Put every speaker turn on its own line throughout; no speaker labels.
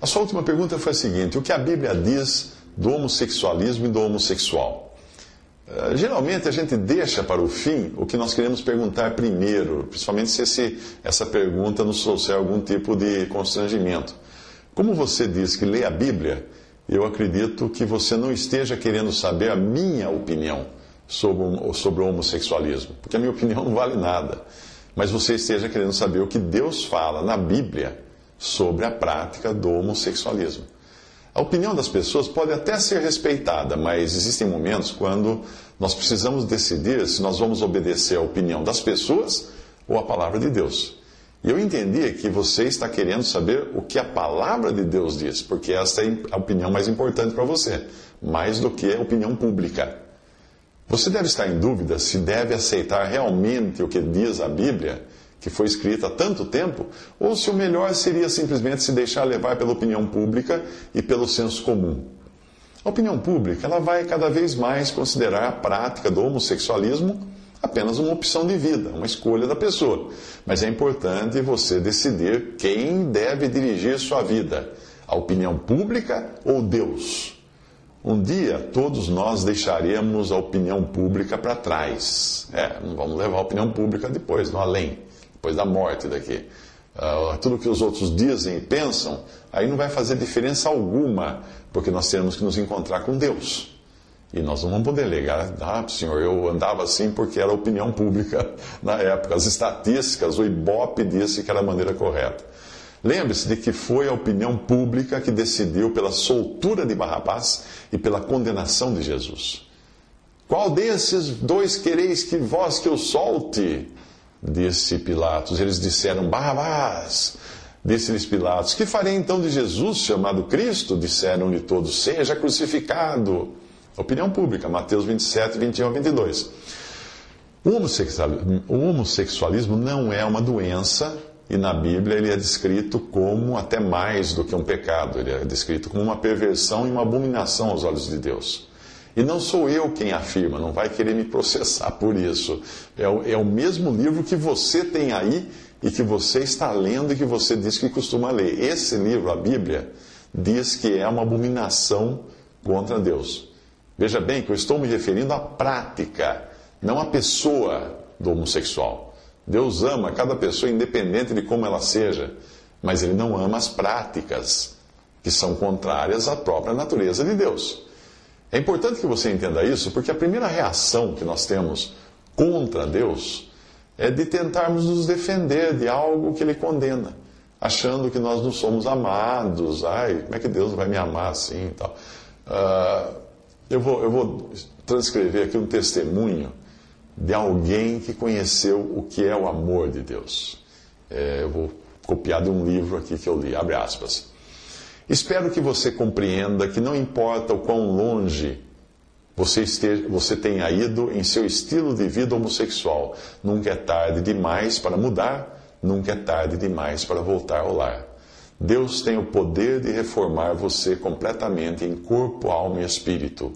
a sua última pergunta foi a seguinte: o que a Bíblia diz do homossexualismo e do homossexual? Uh, geralmente a gente deixa para o fim o que nós queremos perguntar primeiro, principalmente se esse, essa pergunta nos trouxer algum tipo de constrangimento. Como você diz que lê a Bíblia, eu acredito que você não esteja querendo saber a minha opinião sobre, sobre o homossexualismo, porque a minha opinião não vale nada. Mas você esteja querendo saber o que Deus fala na Bíblia sobre a prática do homossexualismo. A opinião das pessoas pode até ser respeitada, mas existem momentos quando nós precisamos decidir se nós vamos obedecer à opinião das pessoas ou à palavra de Deus. E eu entendi que você está querendo saber o que a palavra de Deus diz, porque esta é a opinião mais importante para você, mais do que a opinião pública. Você deve estar em dúvida se deve aceitar realmente o que diz a Bíblia que foi escrita há tanto tempo, ou se o melhor seria simplesmente se deixar levar pela opinião pública e pelo senso comum. A opinião pública ela vai cada vez mais considerar a prática do homossexualismo apenas uma opção de vida, uma escolha da pessoa. Mas é importante você decidir quem deve dirigir sua vida: a opinião pública ou Deus. Um dia todos nós deixaremos a opinião pública para trás. É, não vamos levar a opinião pública depois, no além depois da morte daqui. Uh, tudo que os outros dizem e pensam, aí não vai fazer diferença alguma, porque nós temos que nos encontrar com Deus. E nós não vamos poder alegar, ah, senhor, eu andava assim porque era opinião pública na época. As estatísticas, o Ibope disse que era a maneira correta. Lembre-se de que foi a opinião pública que decidiu pela soltura de Barrabás e pela condenação de Jesus. Qual desses dois quereis que vós que eu solte? Disse Pilatos. Eles disseram: Barrabás. Disse-lhes Pilatos: Que farei então de Jesus, chamado Cristo? Disseram-lhe todos: Seja crucificado. Opinião pública, Mateus 27, 21 a 22. O homossexualismo, não é uma doença e na Bíblia ele é descrito como até mais do que um pecado. Ele é descrito como uma perversão e uma abominação aos olhos de Deus. E não sou eu quem afirma, não vai querer me processar por isso. É o, é o mesmo livro que você tem aí e que você está lendo e que você diz que costuma ler. Esse livro, a Bíblia, diz que é uma abominação contra Deus. Veja bem que eu estou me referindo à prática, não à pessoa do homossexual. Deus ama cada pessoa independente de como ela seja, mas Ele não ama as práticas que são contrárias à própria natureza de Deus. É importante que você entenda isso, porque a primeira reação que nós temos contra Deus é de tentarmos nos defender de algo que Ele condena, achando que nós não somos amados. Ai, como é que Deus vai me amar assim e tal? Uh, eu, vou, eu vou transcrever aqui um testemunho de alguém que conheceu o que é o amor de Deus. É, eu vou copiar de um livro aqui que eu li, abre aspas. Espero que você compreenda que não importa o quão longe você, esteja, você tenha ido em seu estilo de vida homossexual, nunca é tarde demais para mudar, nunca é tarde demais para voltar ao lar. Deus tem o poder de reformar você completamente em corpo, alma e espírito.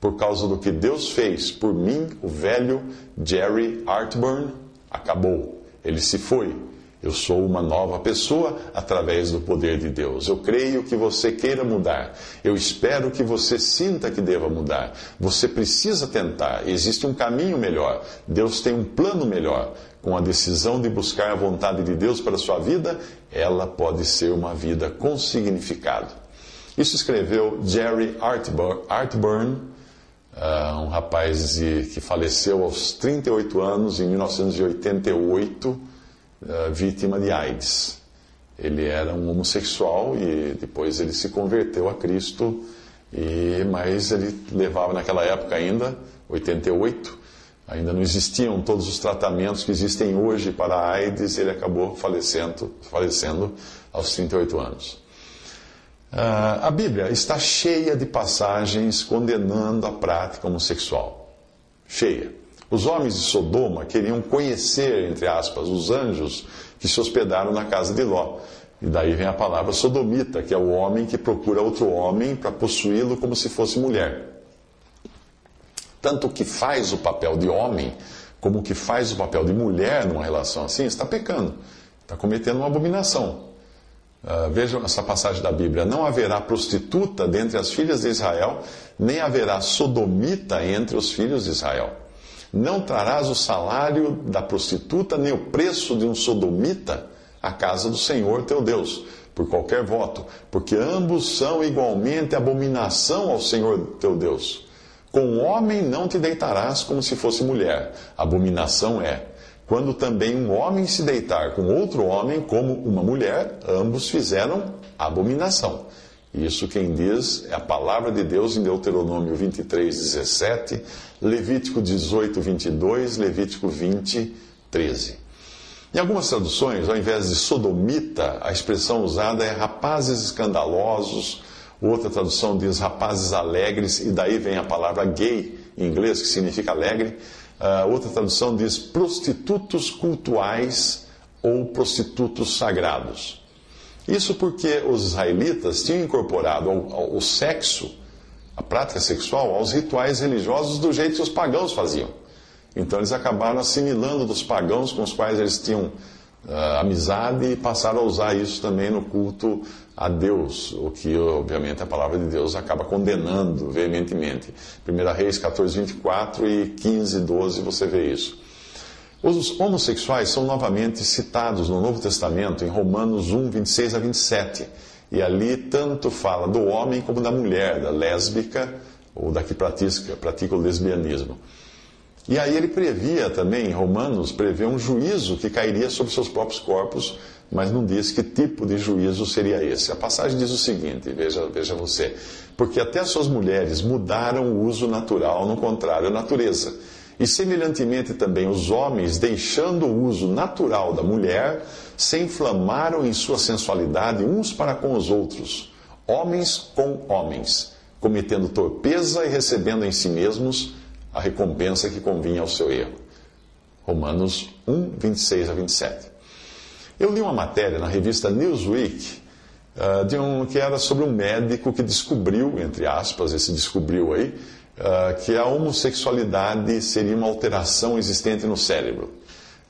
Por causa do que Deus fez por mim, o velho Jerry Artburn acabou. Ele se foi eu sou uma nova pessoa através do poder de Deus. Eu creio que você queira mudar. Eu espero que você sinta que deva mudar. Você precisa tentar. Existe um caminho melhor. Deus tem um plano melhor. Com a decisão de buscar a vontade de Deus para a sua vida, ela pode ser uma vida com significado. Isso escreveu Jerry Artburn, uh, um rapaz que faleceu aos 38 anos em 1988 uh, vítima de AIDS. Ele era um homossexual e depois ele se converteu a Cristo, e, mas ele levava naquela época ainda, 88, ainda não existiam todos os tratamentos que existem hoje para a AIDS, ele acabou falecendo, falecendo aos 38 anos. Uh, a Bíblia está cheia de passagens condenando a prática homossexual. Cheia. Os homens de Sodoma queriam conhecer, entre aspas, os anjos que se hospedaram na casa de Ló. E daí vem a palavra sodomita, que é o homem que procura outro homem para possuí-lo como se fosse mulher. Tanto que faz o papel de homem, como que faz o papel de mulher numa relação assim, está pecando, está cometendo uma abominação. Uh, vejam essa passagem da Bíblia: não haverá prostituta dentre as filhas de Israel, nem haverá sodomita entre os filhos de Israel. Não trarás o salário da prostituta, nem o preço de um sodomita à casa do Senhor teu Deus, por qualquer voto, porque ambos são igualmente abominação ao Senhor teu Deus. Com homem não te deitarás como se fosse mulher. Abominação é. Quando também um homem se deitar com outro homem como uma mulher, ambos fizeram abominação. Isso quem diz é a palavra de Deus em Deuteronômio 23, 17, Levítico 18, 22, Levítico 20, 13. Em algumas traduções, ao invés de sodomita, a expressão usada é rapazes escandalosos, outra tradução diz rapazes alegres, e daí vem a palavra gay em inglês, que significa alegre. Uh, outra tradução diz prostitutos cultuais ou prostitutos sagrados. Isso porque os israelitas tinham incorporado o sexo, a prática sexual, aos rituais religiosos do jeito que os pagãos faziam. Então eles acabaram assimilando dos pagãos com os quais eles tinham uh, amizade e passaram a usar isso também no culto a Deus, o que obviamente a palavra de Deus acaba condenando veementemente. 1 Reis 14, 24 e 15, 12 você vê isso. Os homossexuais são novamente citados no Novo Testamento, em Romanos 1, 26 a 27. E ali tanto fala do homem como da mulher, da lésbica ou da que pratica, pratica o lesbianismo. E aí ele previa também, em Romanos, prevê um juízo que cairia sobre seus próprios corpos, mas não diz que tipo de juízo seria esse. A passagem diz o seguinte, veja, veja você, porque até suas mulheres mudaram o uso natural, no contrário, a natureza e semelhantemente também os homens, deixando o uso natural da mulher, se inflamaram em sua sensualidade uns para com os outros, homens com homens, cometendo torpeza e recebendo em si mesmos a recompensa que convinha ao seu erro. Romanos 1, 26 a 27. Eu li uma matéria na revista Newsweek uh, de um, que era sobre um médico que descobriu, entre aspas, esse descobriu aí, uh, que a homossexualidade seria uma alteração existente no cérebro.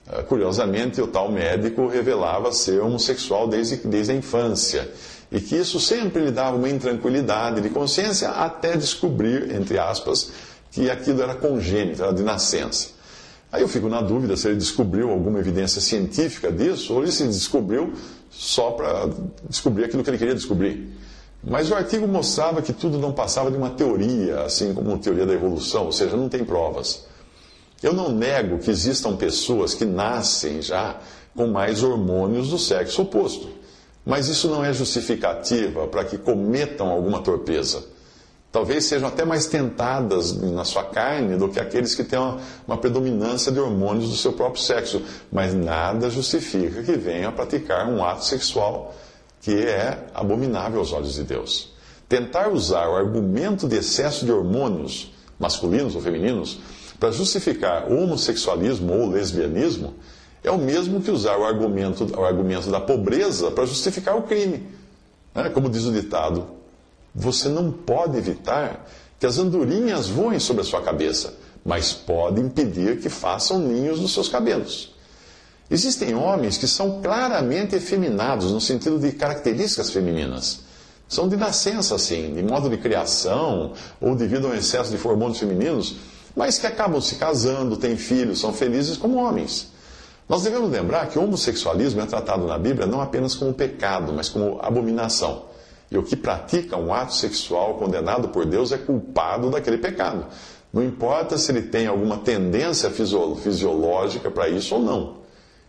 Uh, curiosamente, o tal médico revelava ser homossexual desde, desde a infância e que isso sempre lhe dava uma intranquilidade de consciência até descobrir, entre aspas, que aquilo era congênito, era de nascença. Aí eu fico na dúvida se ele descobriu alguma evidência científica disso ou ele se descobriu só para descobrir aquilo que ele queria descobrir. Mas o artigo mostrava que tudo não passava de uma teoria, assim como uma teoria da evolução, ou seja, não tem provas. Eu não nego que existam pessoas que nascem já com mais hormônios do sexo oposto, mas isso não é justificativa para que cometam alguma torpeza. Talvez sejam até mais tentadas na sua carne do que aqueles que têm uma, uma predominância de hormônios do seu próprio sexo, mas nada justifica que venham a praticar um ato sexual que é abominável aos olhos de Deus. Tentar usar o argumento de excesso de hormônios, masculinos ou femininos, para justificar o homossexualismo ou o lesbianismo, é o mesmo que usar o argumento, o argumento da pobreza para justificar o crime. É, como diz o ditado, você não pode evitar que as andorinhas voem sobre a sua cabeça, mas pode impedir que façam ninhos nos seus cabelos. Existem homens que são claramente efeminados, no sentido de características femininas. São de nascença, assim, de modo de criação, ou devido ao excesso de hormônios femininos, mas que acabam se casando, têm filhos, são felizes como homens. Nós devemos lembrar que o homossexualismo é tratado na Bíblia não apenas como pecado, mas como abominação. E o que pratica um ato sexual condenado por Deus é culpado daquele pecado. Não importa se ele tem alguma tendência fisiológica para isso ou não.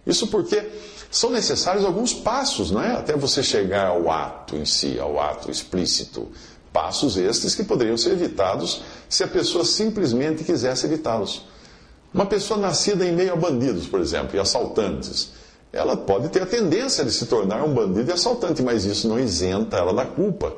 Isso porque são necessários alguns passos, não é? Até você chegar ao ato em si, ao ato explícito. Passos estes que poderiam ser evitados se a pessoa simplesmente quisesse evitá-los. Uma pessoa nascida em meio a bandidos, por exemplo, e assaltantes, ela pode ter a tendência de se tornar um bandido e assaltante, mas isso não isenta ela da culpa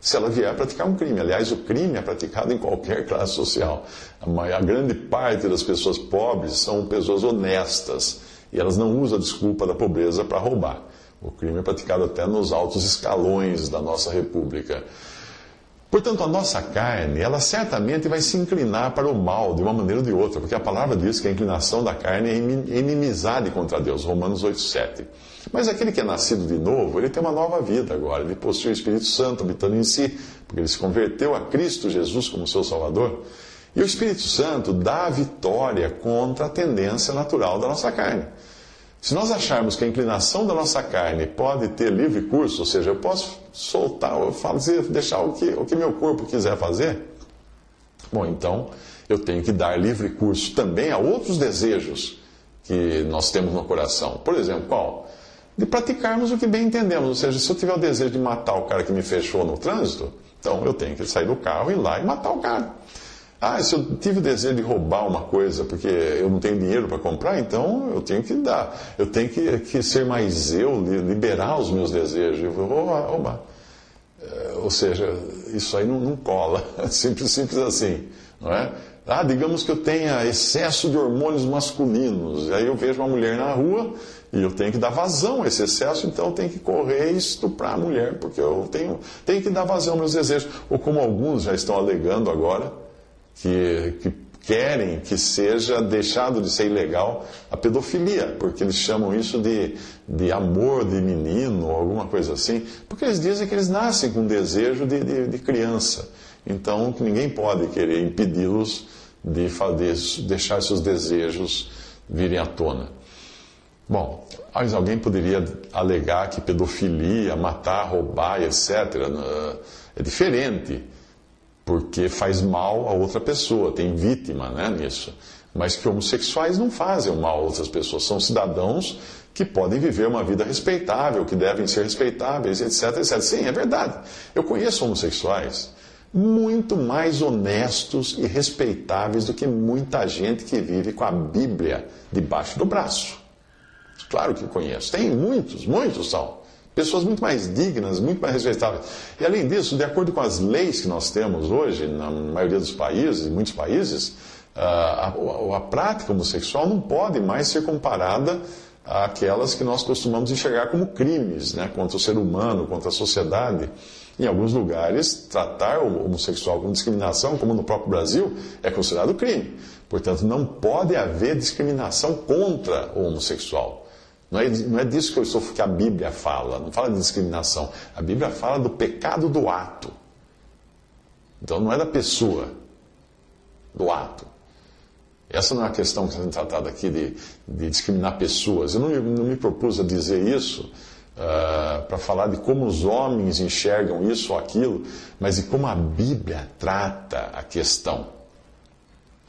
se ela vier a praticar um crime. Aliás, o crime é praticado em qualquer classe social. A grande parte das pessoas pobres são pessoas honestas e elas não usam a desculpa da pobreza para roubar. O crime é praticado até nos altos escalões da nossa república. Portanto, a nossa carne, ela certamente vai se inclinar para o mal de uma maneira ou de outra, porque a palavra diz que a inclinação da carne é inimizade contra Deus, Romanos 8,7. Mas aquele que é nascido de novo, ele tem uma nova vida agora, ele possui o Espírito Santo habitando em si, porque ele se converteu a Cristo Jesus como seu Salvador. E o Espírito Santo dá a vitória contra a tendência natural da nossa carne. Se nós acharmos que a inclinação da nossa carne pode ter livre curso, ou seja, eu posso soltar, fazer, deixar o que, o que meu corpo quiser fazer, bom, então eu tenho que dar livre curso também a outros desejos que nós temos no coração. Por exemplo, qual? De praticarmos o que bem entendemos. Ou seja, se eu tiver o desejo de matar o cara que me fechou no trânsito, então eu tenho que sair do carro, ir lá e matar o cara. Ah, se eu tive o desejo de roubar uma coisa porque eu não tenho dinheiro para comprar, então eu tenho que dar. Eu tenho que, que ser mais eu, liberar os meus desejos. Eu vou roubar. É, ou seja, isso aí não, não cola. Simples, simples assim. Não é? Ah, digamos que eu tenha excesso de hormônios masculinos. Aí eu vejo uma mulher na rua e eu tenho que dar vazão a esse excesso, então eu tenho que correr e estuprar a mulher, porque eu tenho, tenho que dar vazão aos meus desejos. Ou como alguns já estão alegando agora, que, que querem que seja deixado de ser ilegal a pedofilia, porque eles chamam isso de, de amor de menino alguma coisa assim, porque eles dizem que eles nascem com desejo de, de, de criança. Então, ninguém pode querer impedi-los de, de deixar seus desejos virem à tona. Bom, mas alguém poderia alegar que pedofilia, matar, roubar, etc., é diferente porque faz mal a outra pessoa, tem vítima né, nisso. Mas que homossexuais não fazem mal a outras pessoas, são cidadãos que podem viver uma vida respeitável, que devem ser respeitáveis, etc, etc. Sim, é verdade. Eu conheço homossexuais muito mais honestos e respeitáveis do que muita gente que vive com a Bíblia debaixo do braço. Claro que conheço. Tem muitos, muitos são. Pessoas muito mais dignas, muito mais respeitáveis. E além disso, de acordo com as leis que nós temos hoje, na maioria dos países, em muitos países, a, a, a prática homossexual não pode mais ser comparada àquelas que nós costumamos enxergar como crimes né, contra o ser humano, contra a sociedade. Em alguns lugares, tratar o homossexual como discriminação, como no próprio Brasil, é considerado crime. Portanto, não pode haver discriminação contra o homossexual. Não é, não é disso que, eu estou, que a Bíblia fala, não fala de discriminação. A Bíblia fala do pecado do ato. Então não é da pessoa, do ato. Essa não é a questão que está sendo tratada aqui de, de discriminar pessoas. Eu não, não, me propus a dizer isso uh, para falar de como os homens enxergam isso ou aquilo, mas de como a Bíblia trata a questão.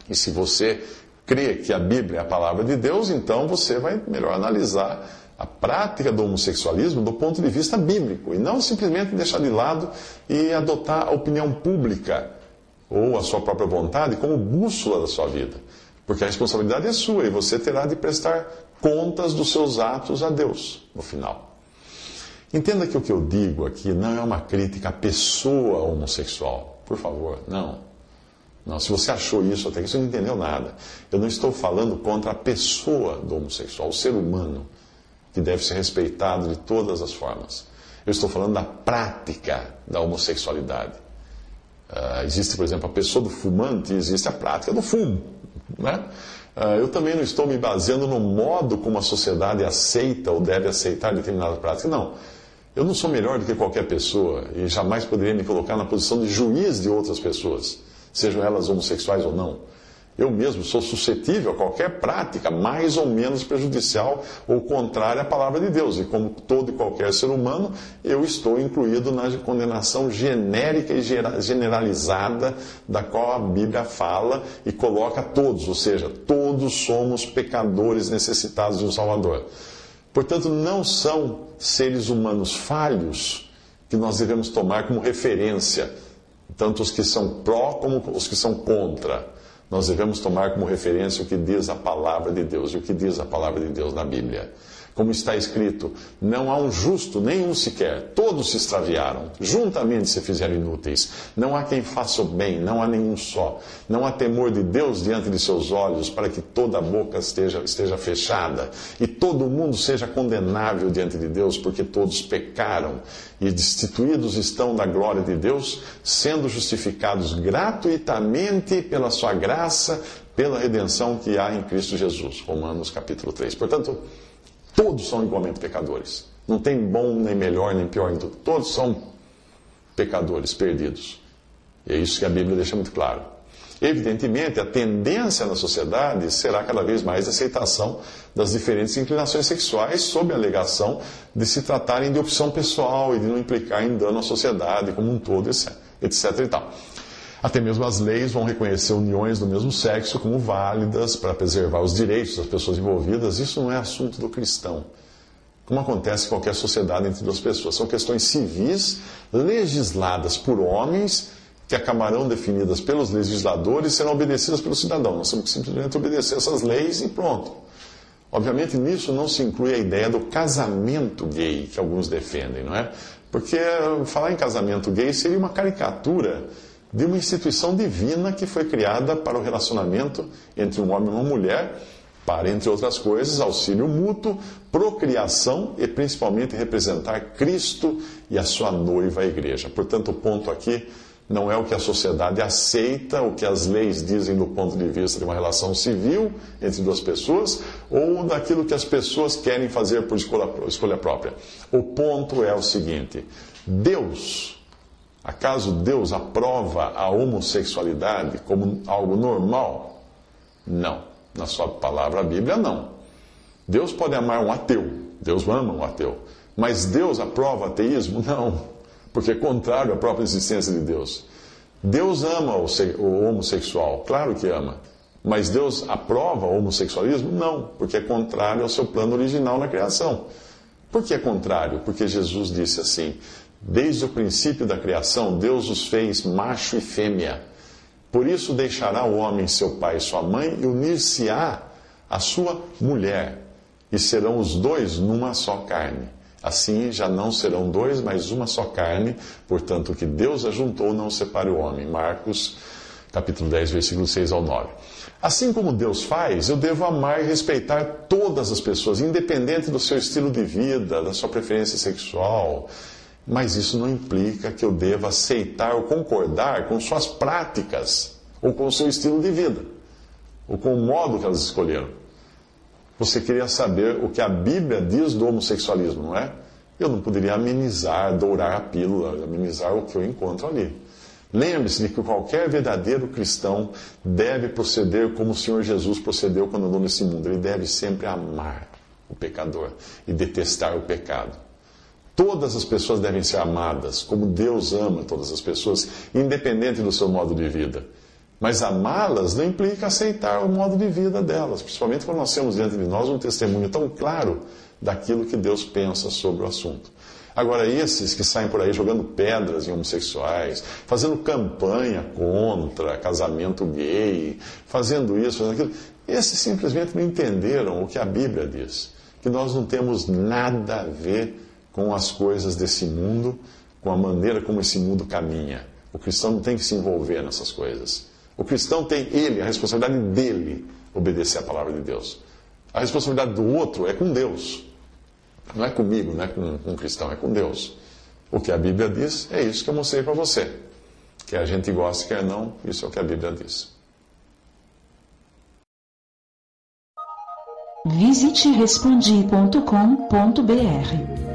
E se você crê que a Bíblia é a palavra de Deus, então você vai melhor analisar a prática do homossexualismo do ponto de vista bíblico e não simplesmente deixar de lado e adotar a opinião pública ou a sua própria vontade como bússola da sua vida. Porque a responsabilidade é sua e você terá de prestar contas dos seus atos a Deus no final. Entenda que o que eu digo aqui não é uma crítica à pessoa homossexual. Por favor, não. Não, se você achou isso até que você não entendeu nada. Eu não estou falando contra a pessoa do homossexual, o ser humano, que deve ser respeitado de todas as formas. Eu estou falando da prática da homossexualidade. Uh, existe, por exemplo, a pessoa do fumante, existe a prática do fumo. Né? Uh, eu também não estou me baseando no modo como a sociedade aceita ou deve aceitar determinada prática. Não. Eu não sou melhor do que qualquer pessoa e jamais poderia me colocar na posição de juiz de outras pessoas sejam elas homossexuais ou não. Eu mesmo sou suscetível a qualquer prática mais ou menos prejudicial ou contrária à palavra de Deus. E como todo e qualquer ser humano, eu estou incluído na condenação genérica e generalizada da qual a Bíblia fala e coloca todos, ou seja, todos somos pecadores necessitados de um Salvador. Portanto, não são seres humanos falhos que nós devemos tomar como referência tanto os que são pró como os que são contra. Nós devemos tomar como referência o que diz a palavra de Deus. E o que diz a palavra de Deus na Bíblia? Como está escrito: Não há um justo, nenhum sequer, todos se extraviaram, juntamente se fizeram inúteis. Não há quem faça o bem, não há nenhum só. Não há temor de Deus diante de seus olhos, para que toda a boca esteja, esteja fechada e todo mundo seja condenável diante de Deus, porque todos pecaram e destituídos estão da glória de Deus, sendo justificados gratuitamente pela sua graça, pela redenção que há em Cristo Jesus. Romanos capítulo 3. Portanto, Todos são igualmente pecadores. Não tem bom, nem melhor, nem pior. Todos são pecadores, perdidos. E é isso que a Bíblia deixa muito claro. Evidentemente, a tendência na sociedade será cada vez mais a aceitação das diferentes inclinações sexuais, sob a alegação de se tratarem de opção pessoal e de não implicar em dano à sociedade como um todo, etc. etc e tal. Até mesmo as leis vão reconhecer uniões do mesmo sexo como válidas para preservar os direitos das pessoas envolvidas. Isso não é assunto do cristão. Como acontece em qualquer sociedade entre duas pessoas. São questões civis legisladas por homens que acabarão definidas pelos legisladores e serão obedecidas pelo cidadão. Nós temos que simplesmente obedecer essas leis e pronto. Obviamente, nisso não se inclui a ideia do casamento gay que alguns defendem, não é? Porque falar em casamento gay seria uma caricatura de uma instituição divina que foi criada para o relacionamento entre um homem e uma mulher, para, entre outras coisas, auxílio mútuo, procriação e principalmente representar Cristo e a sua noiva, a igreja. Portanto, o ponto aqui não é o que a sociedade aceita, o que as leis dizem do ponto de vista de uma relação civil entre duas pessoas, ou daquilo que as pessoas querem fazer por escolha, escolha própria. O ponto é o seguinte: Deus Acaso Deus aprova a homossexualidade como algo normal? Não. Na sua palavra, a Bíblia, não. Deus pode amar um ateu. Deus ama um ateu. Mas Deus aprova ateísmo? Não. Porque é contrário à própria existência de Deus. Deus ama o homossexual, claro que ama. Mas Deus aprova o homossexualismo? Não, porque é contrário ao seu plano original na criação. Por que é contrário? Porque Jesus disse assim: Desde o princípio da criação, Deus os fez macho e fêmea. Por isso deixará o homem seu pai e sua mãe e unir-se-á à sua mulher, e serão os dois numa só carne. Assim já não serão dois, mas uma só carne. Portanto, o que Deus ajuntou não separe o homem. Marcos, capítulo 10, versículos 6 ao 9. Assim como Deus faz, eu devo amar e respeitar todas as pessoas, independente do seu estilo de vida, da sua preferência sexual, mas isso não implica que eu deva aceitar ou concordar com suas práticas, ou com o seu estilo de vida, ou com o modo que elas escolheram. Você queria saber o que a Bíblia diz do homossexualismo, não é? Eu não poderia amenizar, dourar a pílula, amenizar o que eu encontro ali. Lembre-se de que qualquer verdadeiro cristão deve proceder como o Senhor Jesus procedeu quando andou nesse mundo. Ele deve sempre amar o pecador e detestar o pecado. Todas as pessoas devem ser amadas, como Deus ama todas as pessoas, independente do seu modo de vida. Mas amá-las não implica aceitar o modo de vida delas, principalmente quando nós temos diante de nós um testemunho tão claro daquilo que Deus pensa sobre o assunto. Agora, esses que saem por aí jogando pedras em homossexuais, fazendo campanha contra casamento gay, fazendo isso, fazendo aquilo, esses simplesmente não entenderam o que a Bíblia diz. Que nós não temos nada a ver com as coisas desse mundo, com a maneira como esse mundo caminha. O cristão não tem que se envolver nessas coisas. O cristão tem ele, a responsabilidade dele, obedecer a palavra de Deus. A responsabilidade do outro é com Deus. Não é comigo, não é com, um cristão, é com Deus. O que a Bíblia diz é isso que eu mostrei para você. Quer a gente goste, quer não, isso é o que a Bíblia diz.
Visite respondi.com.br